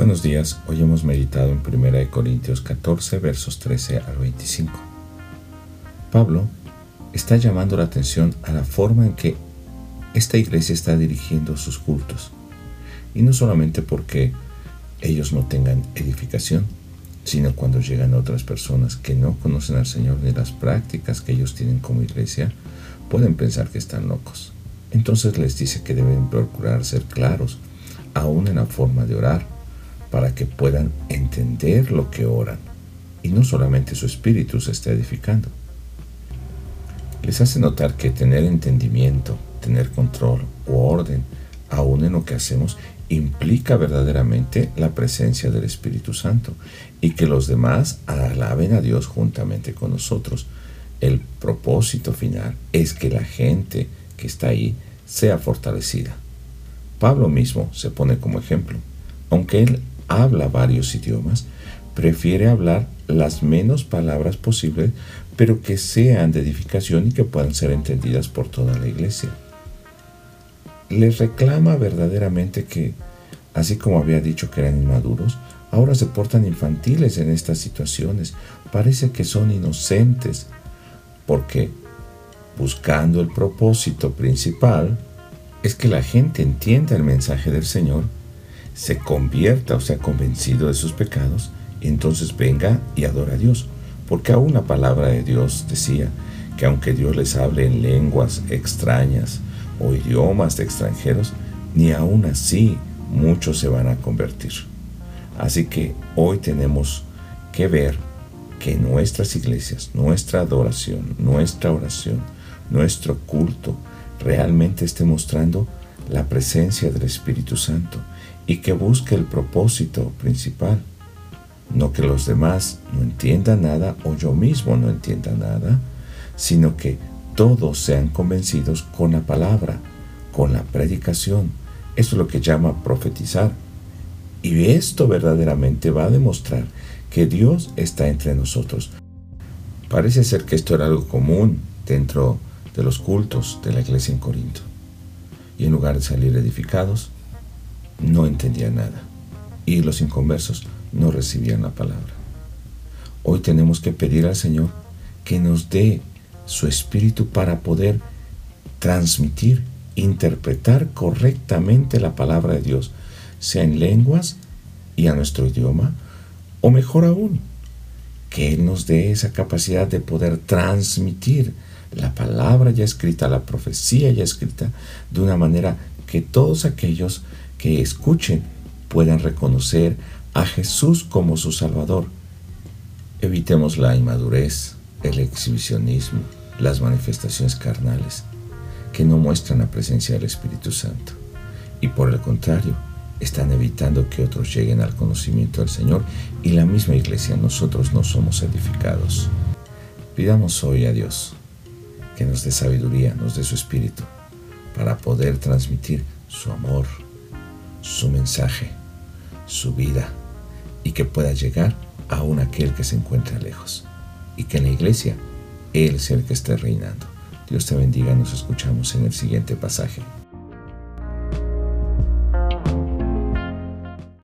Buenos días, hoy hemos meditado en 1 Corintios 14, versos 13 al 25. Pablo está llamando la atención a la forma en que esta iglesia está dirigiendo sus cultos. Y no solamente porque ellos no tengan edificación, sino cuando llegan otras personas que no conocen al Señor ni las prácticas que ellos tienen como iglesia, pueden pensar que están locos. Entonces les dice que deben procurar ser claros, aún en la forma de orar, para que puedan entender lo que oran y no solamente su espíritu se está edificando. Les hace notar que tener entendimiento, tener control o orden, aún en lo que hacemos, implica verdaderamente la presencia del Espíritu Santo y que los demás alaben a Dios juntamente con nosotros. El propósito final es que la gente que está ahí sea fortalecida. Pablo mismo se pone como ejemplo. Aunque él habla varios idiomas, prefiere hablar las menos palabras posibles, pero que sean de edificación y que puedan ser entendidas por toda la iglesia les reclama verdaderamente que, así como había dicho que eran inmaduros, ahora se portan infantiles en estas situaciones. Parece que son inocentes, porque buscando el propósito principal es que la gente entienda el mensaje del Señor, se convierta o sea convencido de sus pecados, entonces venga y adora a Dios. Porque aún la palabra de Dios decía que aunque Dios les hable en lenguas extrañas, o idiomas de extranjeros, ni aún así muchos se van a convertir. Así que hoy tenemos que ver que nuestras iglesias, nuestra adoración, nuestra oración, nuestro culto realmente esté mostrando la presencia del Espíritu Santo y que busque el propósito principal. No que los demás no entiendan nada o yo mismo no entienda nada, sino que todos sean convencidos con la palabra, con la predicación. Eso es lo que llama profetizar. Y esto verdaderamente va a demostrar que Dios está entre nosotros. Parece ser que esto era algo común dentro de los cultos de la iglesia en Corinto. Y en lugar de salir edificados, no entendían nada. Y los inconversos no recibían la palabra. Hoy tenemos que pedir al Señor que nos dé su espíritu para poder transmitir, interpretar correctamente la palabra de Dios, sea en lenguas y a nuestro idioma, o mejor aún, que Él nos dé esa capacidad de poder transmitir la palabra ya escrita, la profecía ya escrita, de una manera que todos aquellos que escuchen puedan reconocer a Jesús como su Salvador. Evitemos la inmadurez, el exhibicionismo, las manifestaciones carnales que no muestran la presencia del Espíritu Santo y por el contrario están evitando que otros lleguen al conocimiento del Señor y la misma iglesia nosotros no somos edificados. Pidamos hoy a Dios que nos dé sabiduría, nos dé su Espíritu para poder transmitir su amor, su mensaje, su vida y que pueda llegar aún aquel que se encuentra lejos y que en la iglesia Él sea el que esté reinando. Dios te bendiga, nos escuchamos en el siguiente pasaje.